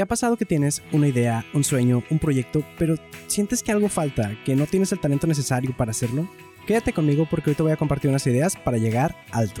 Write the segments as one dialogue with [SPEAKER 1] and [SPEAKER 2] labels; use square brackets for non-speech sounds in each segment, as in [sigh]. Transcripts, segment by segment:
[SPEAKER 1] ¿Te ha pasado que tienes una idea, un sueño, un proyecto, pero sientes que algo falta, que no tienes el talento necesario para hacerlo? Quédate conmigo porque hoy te voy a compartir unas ideas para llegar alto.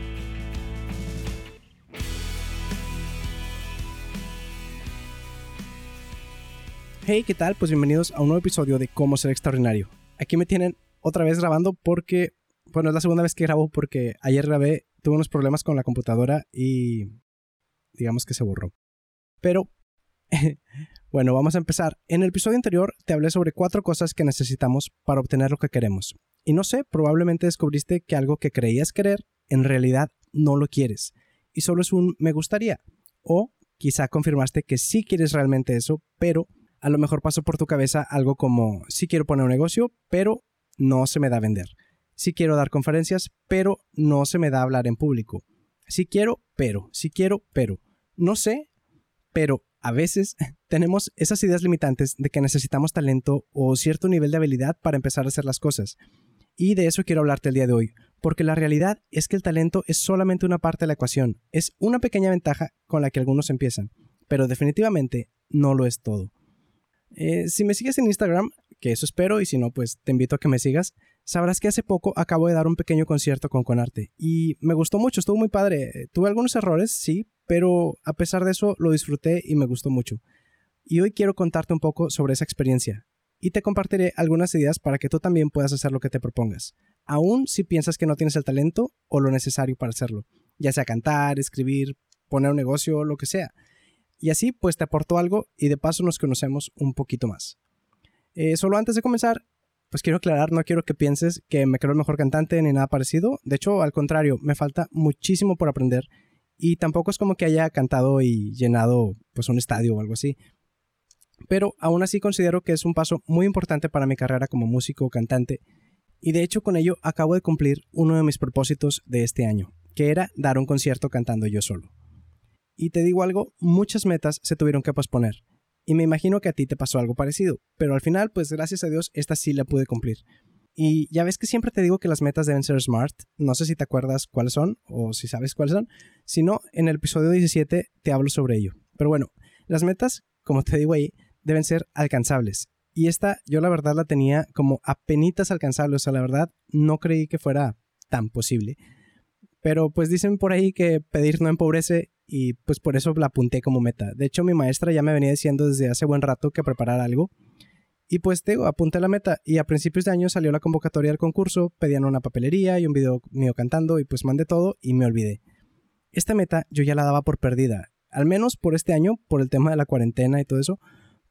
[SPEAKER 1] Hey, ¿qué tal? Pues bienvenidos a un nuevo episodio de Cómo ser extraordinario. Aquí me tienen otra vez grabando porque, bueno, es la segunda vez que grabo porque ayer grabé, tuve unos problemas con la computadora y digamos que se borró. Pero, [laughs] bueno, vamos a empezar. En el episodio anterior te hablé sobre cuatro cosas que necesitamos para obtener lo que queremos. Y no sé, probablemente descubriste que algo que creías querer, en realidad no lo quieres. Y solo es un me gustaría. O quizá confirmaste que sí quieres realmente eso, pero a lo mejor pasó por tu cabeza algo como, sí quiero poner un negocio, pero no se me da vender. Sí quiero dar conferencias, pero no se me da hablar en público. Sí quiero, pero, sí quiero, pero. No sé, pero a veces [laughs] tenemos esas ideas limitantes de que necesitamos talento o cierto nivel de habilidad para empezar a hacer las cosas. Y de eso quiero hablarte el día de hoy, porque la realidad es que el talento es solamente una parte de la ecuación, es una pequeña ventaja con la que algunos empiezan, pero definitivamente no lo es todo. Eh, si me sigues en Instagram, que eso espero, y si no, pues te invito a que me sigas, sabrás que hace poco acabo de dar un pequeño concierto con Conarte y me gustó mucho, estuvo muy padre. Tuve algunos errores, sí, pero a pesar de eso lo disfruté y me gustó mucho. Y hoy quiero contarte un poco sobre esa experiencia y te compartiré algunas ideas para que tú también puedas hacer lo que te propongas, aun si piensas que no tienes el talento o lo necesario para hacerlo, ya sea cantar, escribir, poner un negocio, lo que sea. Y así pues te aporto algo y de paso nos conocemos un poquito más. Eh, solo antes de comenzar, pues quiero aclarar, no quiero que pienses que me creo el mejor cantante ni nada parecido. De hecho, al contrario, me falta muchísimo por aprender y tampoco es como que haya cantado y llenado pues un estadio o algo así. Pero aún así considero que es un paso muy importante para mi carrera como músico o cantante y de hecho con ello acabo de cumplir uno de mis propósitos de este año, que era dar un concierto cantando yo solo. Y te digo algo, muchas metas se tuvieron que posponer. Y me imagino que a ti te pasó algo parecido, pero al final, pues gracias a Dios, esta sí la pude cumplir. Y ya ves que siempre te digo que las metas deben ser smart. No sé si te acuerdas cuáles son o si sabes cuáles son. Si no, en el episodio 17 te hablo sobre ello. Pero bueno, las metas, como te digo ahí, deben ser alcanzables. Y esta yo la verdad la tenía como apenitas alcanzable. O sea, la verdad no creí que fuera tan posible. Pero pues dicen por ahí que pedir no empobrece y pues por eso la apunté como meta. De hecho, mi maestra ya me venía diciendo desde hace buen rato que preparara algo. Y pues apunté la meta y a principios de año salió la convocatoria del concurso, pedían una papelería y un video mío cantando y pues mandé todo y me olvidé. Esta meta yo ya la daba por perdida, al menos por este año, por el tema de la cuarentena y todo eso,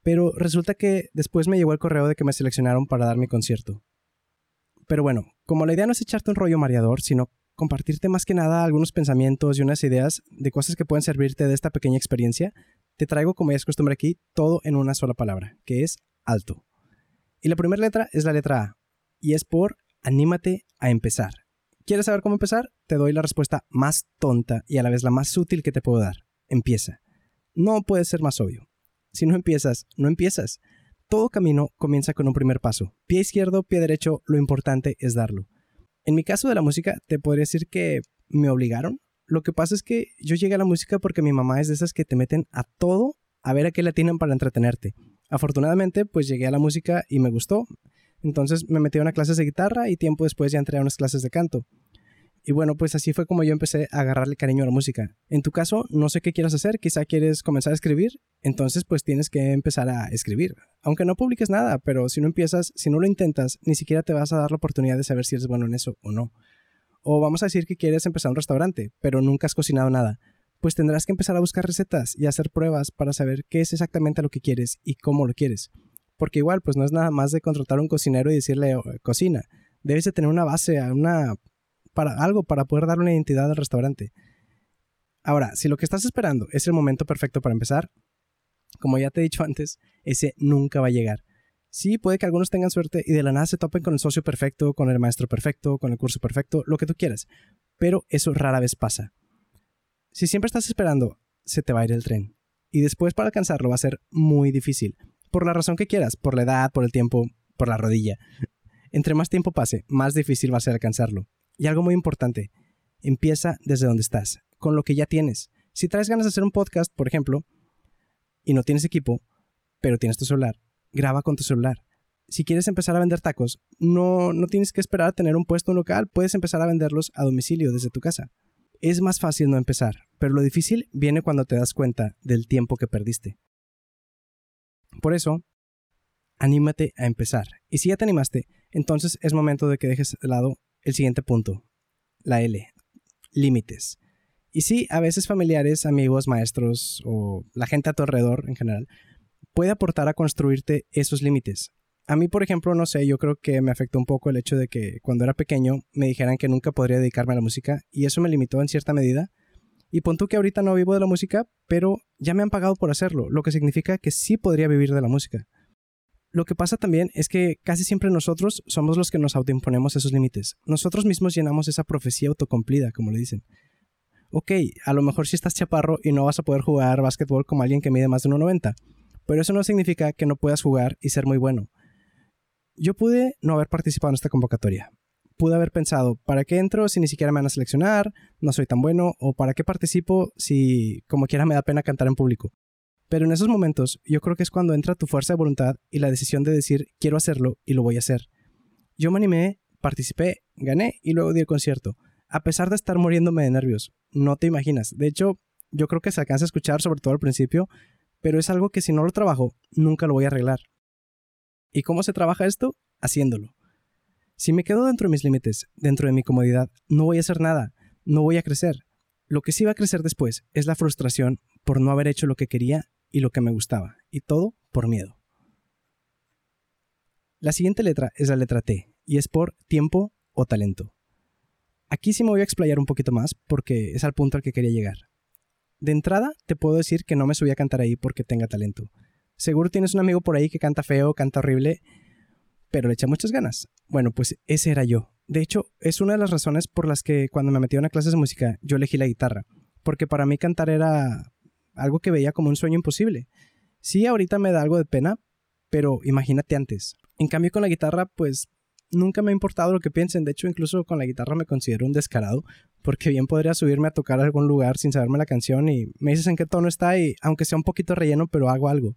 [SPEAKER 1] pero resulta que después me llegó el correo de que me seleccionaron para dar mi concierto. Pero bueno, como la idea no es echarte un rollo mareador, sino compartirte más que nada algunos pensamientos y unas ideas de cosas que pueden servirte de esta pequeña experiencia, te traigo, como ya es costumbre aquí, todo en una sola palabra, que es alto. Y la primera letra es la letra A, y es por anímate a empezar. ¿Quieres saber cómo empezar? Te doy la respuesta más tonta y a la vez la más útil que te puedo dar. Empieza. No puede ser más obvio. Si no empiezas, no empiezas. Todo camino comienza con un primer paso. Pie izquierdo, pie derecho, lo importante es darlo. En mi caso de la música, te podría decir que me obligaron. Lo que pasa es que yo llegué a la música porque mi mamá es de esas que te meten a todo a ver a qué le tienen para entretenerte. Afortunadamente, pues llegué a la música y me gustó. Entonces me metí a unas clases de guitarra y tiempo después ya entré a unas clases de canto. Y bueno, pues así fue como yo empecé a agarrarle cariño a la música. En tu caso, no sé qué quieras hacer, quizá quieres comenzar a escribir, entonces pues tienes que empezar a escribir. Aunque no publiques nada, pero si no empiezas, si no lo intentas, ni siquiera te vas a dar la oportunidad de saber si eres bueno en eso o no. O vamos a decir que quieres empezar un restaurante, pero nunca has cocinado nada. Pues tendrás que empezar a buscar recetas y hacer pruebas para saber qué es exactamente lo que quieres y cómo lo quieres. Porque igual, pues no es nada más de contratar a un cocinero y decirle oh, cocina. Debes de tener una base, una para algo para poder dar una identidad al restaurante. Ahora, si lo que estás esperando es el momento perfecto para empezar, como ya te he dicho antes, ese nunca va a llegar. Sí, puede que algunos tengan suerte y de la nada se topen con el socio perfecto, con el maestro perfecto, con el curso perfecto, lo que tú quieras. Pero eso rara vez pasa. Si siempre estás esperando, se te va a ir el tren. Y después para alcanzarlo va a ser muy difícil. Por la razón que quieras, por la edad, por el tiempo, por la rodilla. Entre más tiempo pase, más difícil va a ser alcanzarlo. Y algo muy importante, empieza desde donde estás, con lo que ya tienes. Si traes ganas de hacer un podcast, por ejemplo, y no tienes equipo, pero tienes tu celular, graba con tu celular. Si quieres empezar a vender tacos, no, no tienes que esperar a tener un puesto local, puedes empezar a venderlos a domicilio desde tu casa. Es más fácil no empezar, pero lo difícil viene cuando te das cuenta del tiempo que perdiste. Por eso, anímate a empezar. Y si ya te animaste, entonces es momento de que dejes de lado el siguiente punto, la L, límites. Y sí, a veces familiares, amigos, maestros o la gente a tu alrededor en general puede aportar a construirte esos límites. A mí, por ejemplo, no sé, yo creo que me afectó un poco el hecho de que cuando era pequeño me dijeran que nunca podría dedicarme a la música y eso me limitó en cierta medida. Y pon que ahorita no vivo de la música, pero ya me han pagado por hacerlo, lo que significa que sí podría vivir de la música. Lo que pasa también es que casi siempre nosotros somos los que nos autoimponemos esos límites. Nosotros mismos llenamos esa profecía autocumplida, como le dicen. Ok, a lo mejor si estás chaparro y no vas a poder jugar básquetbol como alguien que mide más de 1,90, pero eso no significa que no puedas jugar y ser muy bueno. Yo pude no haber participado en esta convocatoria. Pude haber pensado, ¿para qué entro si ni siquiera me van a seleccionar? No soy tan bueno. ¿O para qué participo si como quiera me da pena cantar en público? Pero en esos momentos yo creo que es cuando entra tu fuerza de voluntad y la decisión de decir, quiero hacerlo y lo voy a hacer. Yo me animé, participé, gané y luego di el concierto. A pesar de estar muriéndome de nervios. No te imaginas. De hecho, yo creo que se alcanza a escuchar, sobre todo al principio, pero es algo que si no lo trabajo, nunca lo voy a arreglar. ¿Y cómo se trabaja esto? Haciéndolo. Si me quedo dentro de mis límites, dentro de mi comodidad, no voy a hacer nada, no voy a crecer. Lo que sí va a crecer después es la frustración por no haber hecho lo que quería y lo que me gustaba, y todo por miedo. La siguiente letra es la letra T, y es por tiempo o talento. Aquí sí me voy a explayar un poquito más porque es al punto al que quería llegar. De entrada, te puedo decir que no me subí a cantar ahí porque tenga talento. Seguro tienes un amigo por ahí que canta feo, canta horrible, pero le echa muchas ganas. Bueno, pues ese era yo. De hecho, es una de las razones por las que cuando me metí a una clase de música, yo elegí la guitarra. Porque para mí cantar era algo que veía como un sueño imposible. Sí, ahorita me da algo de pena, pero imagínate antes. En cambio, con la guitarra, pues nunca me ha importado lo que piensen. De hecho, incluso con la guitarra me considero un descarado, porque bien podría subirme a tocar a algún lugar sin saberme la canción y me dices en qué tono está y aunque sea un poquito relleno, pero hago algo.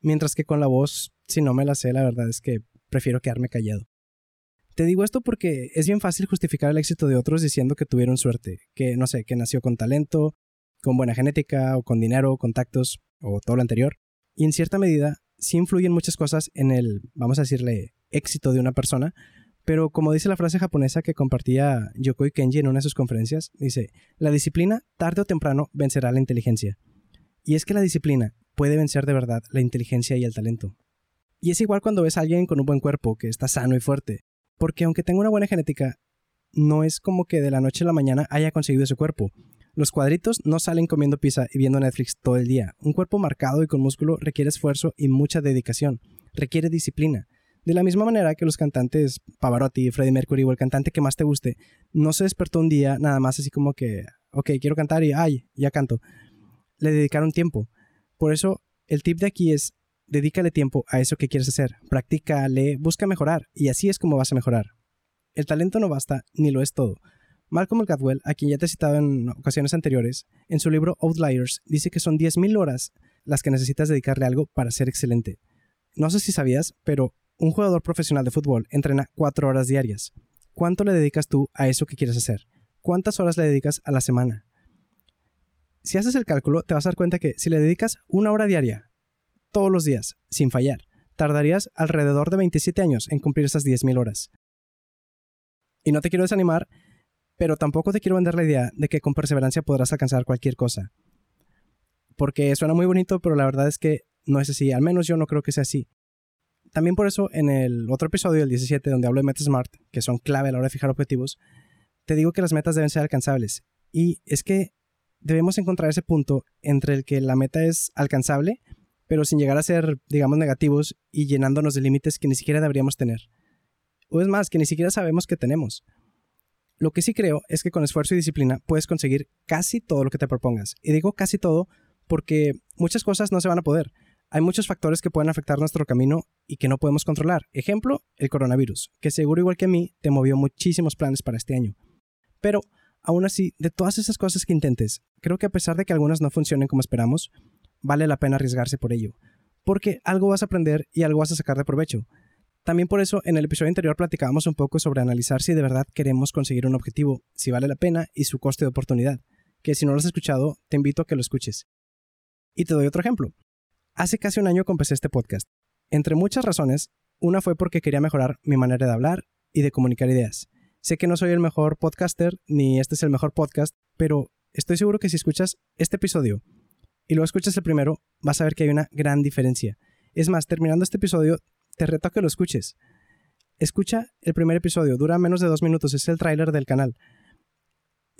[SPEAKER 1] Mientras que con la voz, si no me la sé, la verdad es que prefiero quedarme callado. Te digo esto porque es bien fácil justificar el éxito de otros diciendo que tuvieron suerte, que no sé, que nació con talento, con buena genética, o con dinero, contactos, o todo lo anterior. Y en cierta medida, sí influyen muchas cosas en el, vamos a decirle, éxito de una persona, pero como dice la frase japonesa que compartía Yokoi Kenji en una de sus conferencias, dice, la disciplina tarde o temprano vencerá la inteligencia. Y es que la disciplina puede vencer de verdad la inteligencia y el talento. Y es igual cuando ves a alguien con un buen cuerpo, que está sano y fuerte, porque aunque tenga una buena genética, no es como que de la noche a la mañana haya conseguido ese cuerpo. Los cuadritos no salen comiendo pizza y viendo Netflix todo el día. Un cuerpo marcado y con músculo requiere esfuerzo y mucha dedicación. Requiere disciplina. De la misma manera que los cantantes Pavarotti, Freddie Mercury o el cantante que más te guste, no se despertó un día nada más así como que, ok, quiero cantar y, ay, ya canto. Le dedicaron tiempo. Por eso, el tip de aquí es, dedícale tiempo a eso que quieres hacer. Practícale, busca mejorar y así es como vas a mejorar. El talento no basta, ni lo es todo. Malcolm Gladwell, a quien ya te he citado en ocasiones anteriores, en su libro Outliers dice que son 10.000 horas las que necesitas dedicarle algo para ser excelente. No sé si sabías, pero un jugador profesional de fútbol entrena 4 horas diarias. ¿Cuánto le dedicas tú a eso que quieres hacer? ¿Cuántas horas le dedicas a la semana? Si haces el cálculo, te vas a dar cuenta que si le dedicas una hora diaria, todos los días, sin fallar, tardarías alrededor de 27 años en cumplir esas 10.000 horas. Y no te quiero desanimar, pero tampoco te quiero vender la idea de que con perseverancia podrás alcanzar cualquier cosa. Porque suena muy bonito, pero la verdad es que no es así. Al menos yo no creo que sea así. También por eso, en el otro episodio, el 17, donde hablo de metas SMART, que son clave a la hora de fijar objetivos, te digo que las metas deben ser alcanzables. Y es que debemos encontrar ese punto entre el que la meta es alcanzable, pero sin llegar a ser, digamos, negativos y llenándonos de límites que ni siquiera deberíamos tener. O es más, que ni siquiera sabemos que tenemos. Lo que sí creo es que con esfuerzo y disciplina puedes conseguir casi todo lo que te propongas. Y digo casi todo porque muchas cosas no se van a poder. Hay muchos factores que pueden afectar nuestro camino y que no podemos controlar. Ejemplo, el coronavirus, que seguro igual que a mí te movió muchísimos planes para este año. Pero, aún así, de todas esas cosas que intentes, creo que a pesar de que algunas no funcionen como esperamos, vale la pena arriesgarse por ello. Porque algo vas a aprender y algo vas a sacar de provecho. También por eso en el episodio anterior platicábamos un poco sobre analizar si de verdad queremos conseguir un objetivo, si vale la pena y su coste de oportunidad, que si no lo has escuchado, te invito a que lo escuches. Y te doy otro ejemplo. Hace casi un año empecé este podcast. Entre muchas razones, una fue porque quería mejorar mi manera de hablar y de comunicar ideas. Sé que no soy el mejor podcaster, ni este es el mejor podcast, pero estoy seguro que si escuchas este episodio y lo escuchas el primero, vas a ver que hay una gran diferencia. Es más, terminando este episodio, te reto a que lo escuches. Escucha el primer episodio, dura menos de dos minutos, es el tráiler del canal.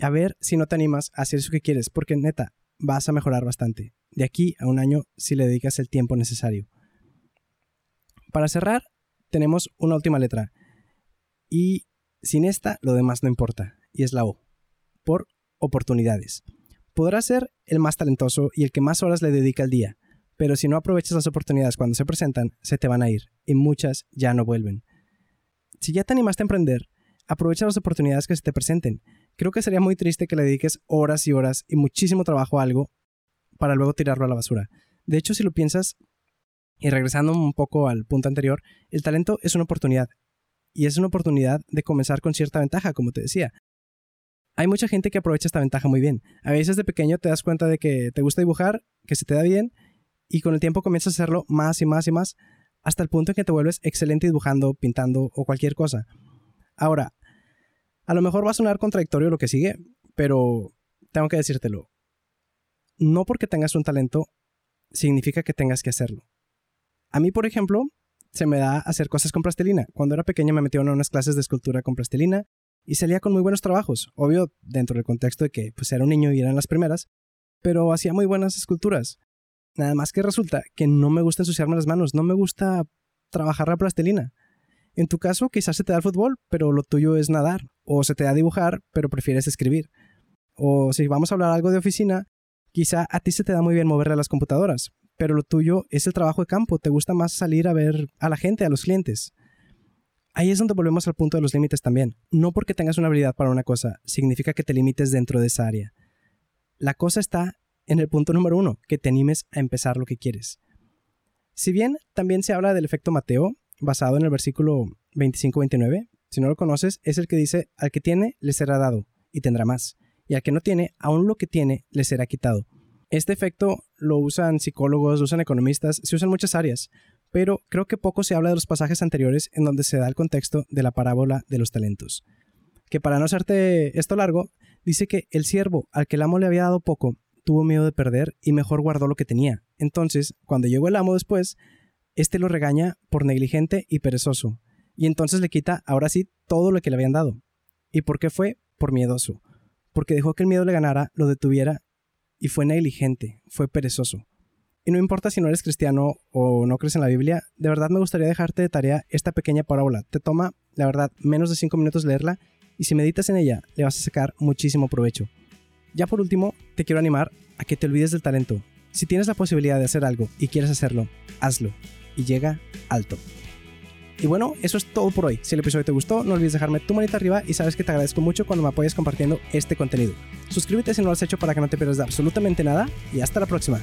[SPEAKER 1] A ver si no te animas a hacer eso que quieres, porque neta, vas a mejorar bastante. De aquí a un año si le dedicas el tiempo necesario. Para cerrar, tenemos una última letra. Y sin esta, lo demás no importa. Y es la O. Por oportunidades. Podrás ser el más talentoso y el que más horas le dedica al día, pero si no aprovechas las oportunidades cuando se presentan, se te van a ir, y muchas ya no vuelven. Si ya te animaste a emprender, aprovecha las oportunidades que se te presenten. Creo que sería muy triste que le dediques horas y horas y muchísimo trabajo a algo para luego tirarlo a la basura. De hecho, si lo piensas, y regresando un poco al punto anterior, el talento es una oportunidad. Y es una oportunidad de comenzar con cierta ventaja, como te decía. Hay mucha gente que aprovecha esta ventaja muy bien. A veces de pequeño te das cuenta de que te gusta dibujar, que se te da bien, y con el tiempo comienzas a hacerlo más y más y más, hasta el punto en que te vuelves excelente dibujando, pintando o cualquier cosa. Ahora, a lo mejor va a sonar contradictorio lo que sigue, pero tengo que decírtelo. No porque tengas un talento significa que tengas que hacerlo. A mí, por ejemplo, se me da hacer cosas con plastilina. Cuando era pequeña me metieron a unas clases de escultura con plastilina y salía con muy buenos trabajos. Obvio, dentro del contexto de que pues, era un niño y eran las primeras, pero hacía muy buenas esculturas. Nada más que resulta que no me gusta ensuciarme las manos, no me gusta trabajar la plastilina. En tu caso, quizás se te da el fútbol, pero lo tuyo es nadar, o se te da dibujar, pero prefieres escribir. O si vamos a hablar algo de oficina, quizá a ti se te da muy bien moverle las computadoras, pero lo tuyo es el trabajo de campo, te gusta más salir a ver a la gente, a los clientes. Ahí es donde volvemos al punto de los límites también. No porque tengas una habilidad para una cosa, significa que te limites dentro de esa área. La cosa está en el punto número uno, que te animes a empezar lo que quieres. Si bien también se habla del efecto Mateo, basado en el versículo 25-29. Si no lo conoces, es el que dice, al que tiene, le será dado, y tendrá más, y al que no tiene, aún lo que tiene, le será quitado. Este efecto lo usan psicólogos, lo usan economistas, se usa en muchas áreas, pero creo que poco se habla de los pasajes anteriores en donde se da el contexto de la parábola de los talentos. Que para no hacerte esto largo, dice que el siervo al que el amo le había dado poco, tuvo miedo de perder y mejor guardó lo que tenía. Entonces, cuando llegó el amo después, este lo regaña por negligente y perezoso, y entonces le quita ahora sí todo lo que le habían dado. ¿Y por qué fue? Por miedoso, porque dejó que el miedo le ganara, lo detuviera, y fue negligente, fue perezoso. Y no importa si no eres cristiano o no crees en la Biblia, de verdad me gustaría dejarte de tarea esta pequeña parábola. Te toma, la verdad, menos de 5 minutos leerla, y si meditas en ella, le vas a sacar muchísimo provecho. Ya por último, te quiero animar a que te olvides del talento. Si tienes la posibilidad de hacer algo y quieres hacerlo, hazlo y llega alto. Y bueno, eso es todo por hoy. Si el episodio te gustó, no olvides dejarme tu manita arriba y sabes que te agradezco mucho cuando me apoyes compartiendo este contenido. Suscríbete si no lo has hecho para que no te pierdas de absolutamente nada y hasta la próxima.